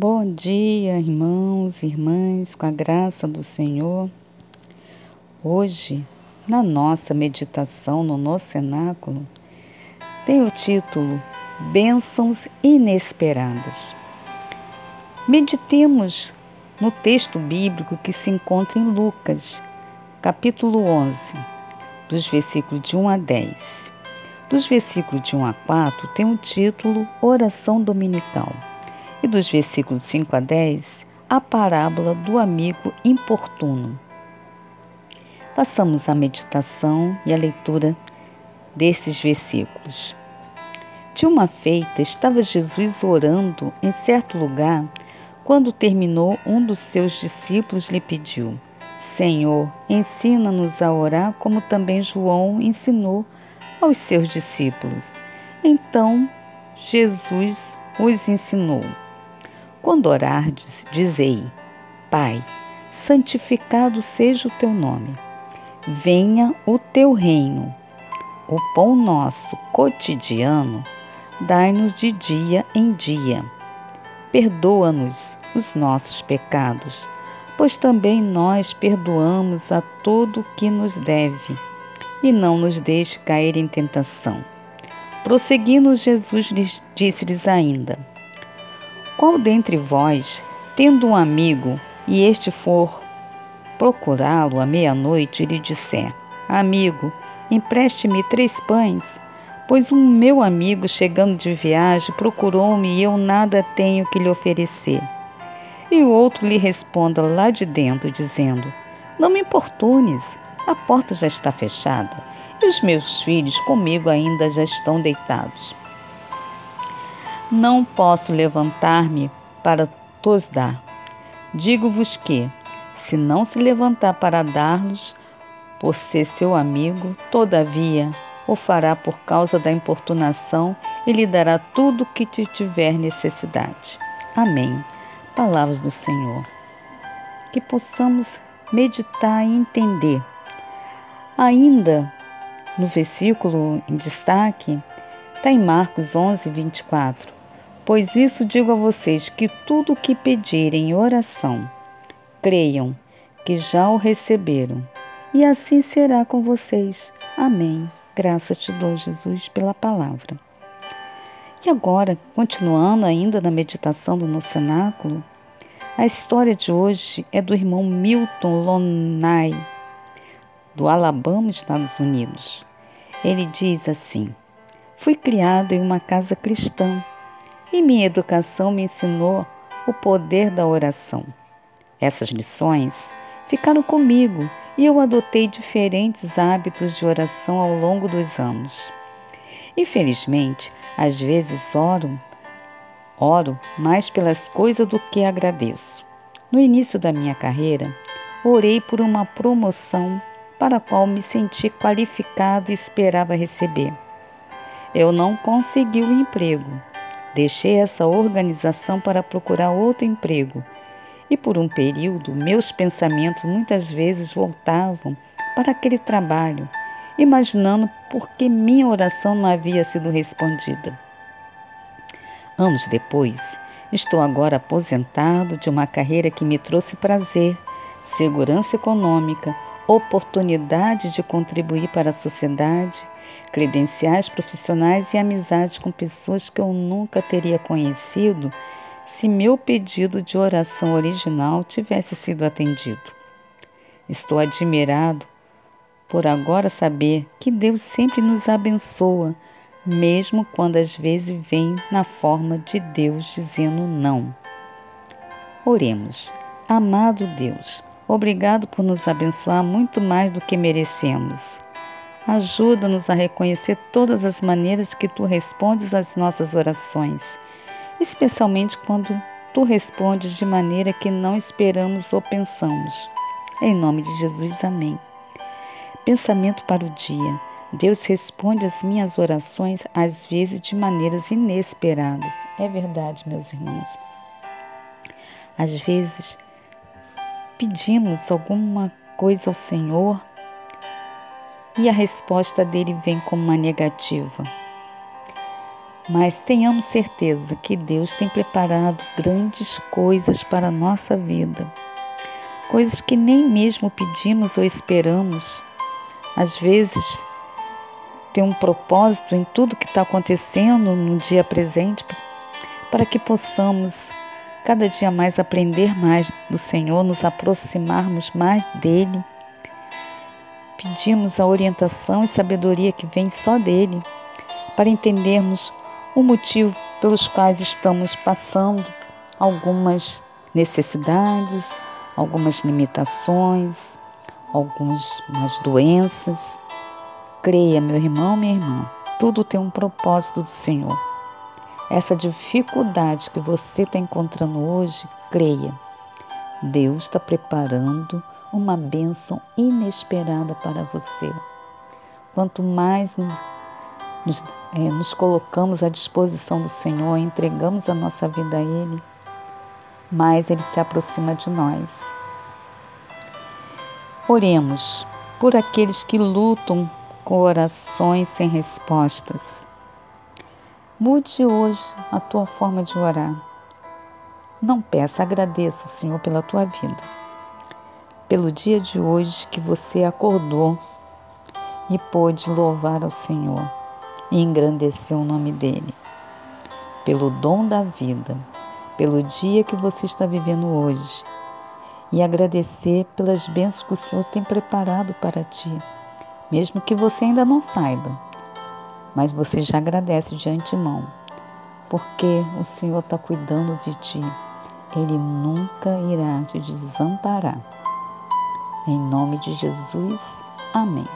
Bom dia, irmãos e irmãs, com a graça do Senhor. Hoje, na nossa meditação no nosso cenáculo, tem o título Bênçãos Inesperadas. Meditemos no texto bíblico que se encontra em Lucas, capítulo 11, dos versículos de 1 a 10. Dos versículos de 1 a 4 tem o título Oração Dominical. E dos versículos 5 a 10, a parábola do amigo importuno. Façamos a meditação e a leitura desses versículos. De uma feita, estava Jesus orando em certo lugar. Quando terminou, um dos seus discípulos lhe pediu: Senhor, ensina-nos a orar como também João ensinou aos seus discípulos. Então Jesus os ensinou: Quando orardes, dizei: Pai, santificado seja o teu nome. Venha o teu reino. O pão nosso cotidiano dai-nos de dia em dia. Perdoa-nos os nossos pecados, pois também nós perdoamos a todo o que nos deve e não nos deixe cair em tentação. Prosseguindo, Jesus disse-lhes ainda: Qual dentre vós, tendo um amigo, e este for procurá-lo à meia-noite, lhe disser: Amigo, empreste-me três pães, pois um meu amigo, chegando de viagem, procurou-me e eu nada tenho que lhe oferecer. E o outro lhe responda lá de dentro, dizendo: Não me importunes, a porta já está fechada e os meus filhos comigo ainda já estão deitados. Não posso levantar-me para tos dar. Digo-vos que, se não se levantar para dar-los, por ser seu amigo, todavia o fará por causa da importunação e lhe dará tudo o que te tiver necessidade. Amém. Palavras do Senhor. Que possamos meditar e entender Ainda no versículo em destaque, está em Marcos 11, 24. Pois isso digo a vocês: que tudo o que pedirem em oração, creiam que já o receberam, e assim será com vocês. Amém. Graças te dou, Jesus, pela palavra. E agora, continuando ainda na meditação do nosso cenáculo, a história de hoje é do irmão Milton Lonay do Alabama, Estados Unidos. Ele diz assim: Fui criado em uma casa cristã e minha educação me ensinou o poder da oração. Essas lições ficaram comigo e eu adotei diferentes hábitos de oração ao longo dos anos. Infelizmente, às vezes oro, oro mais pelas coisas do que agradeço. No início da minha carreira, orei por uma promoção para a qual me senti qualificado e esperava receber. Eu não consegui o emprego. Deixei essa organização para procurar outro emprego. E por um período, meus pensamentos muitas vezes voltavam para aquele trabalho, imaginando por que minha oração não havia sido respondida. Anos depois, estou agora aposentado de uma carreira que me trouxe prazer, segurança econômica, oportunidade de contribuir para a sociedade, credenciais profissionais e amizades com pessoas que eu nunca teria conhecido se meu pedido de oração original tivesse sido atendido. Estou admirado por agora saber que Deus sempre nos abençoa, mesmo quando às vezes vem na forma de Deus dizendo não. Oremos. Amado Deus, Obrigado por nos abençoar muito mais do que merecemos. Ajuda-nos a reconhecer todas as maneiras que tu respondes às nossas orações, especialmente quando tu respondes de maneira que não esperamos ou pensamos. Em nome de Jesus, amém. Pensamento para o dia. Deus responde às minhas orações às vezes de maneiras inesperadas. É verdade, meus irmãos. Às vezes pedimos alguma coisa ao Senhor e a resposta dele vem como uma negativa. Mas tenhamos certeza que Deus tem preparado grandes coisas para a nossa vida. Coisas que nem mesmo pedimos ou esperamos. Às vezes, tem um propósito em tudo que está acontecendo no dia presente, para que possamos cada dia mais aprender mais do Senhor, nos aproximarmos mais dele. Pedimos a orientação e sabedoria que vem só dele, para entendermos o motivo pelos quais estamos passando algumas necessidades, algumas limitações, algumas doenças. Creia, meu irmão, minha irmã, tudo tem um propósito do Senhor. Essa dificuldade que você está encontrando hoje, creia, Deus está preparando uma bênção inesperada para você. Quanto mais nos, é, nos colocamos à disposição do Senhor, entregamos a nossa vida a Ele, mais Ele se aproxima de nós. Oremos por aqueles que lutam com orações sem respostas. Mude hoje a tua forma de orar. Não peça, agradeça o Senhor pela tua vida, pelo dia de hoje que você acordou e pôde louvar ao Senhor e engrandecer o nome dele. Pelo dom da vida, pelo dia que você está vivendo hoje e agradecer pelas bênçãos que o Senhor tem preparado para ti, mesmo que você ainda não saiba, mas você já agradece de antemão, porque o Senhor está cuidando de ti. Ele nunca irá te desamparar. Em nome de Jesus, amém.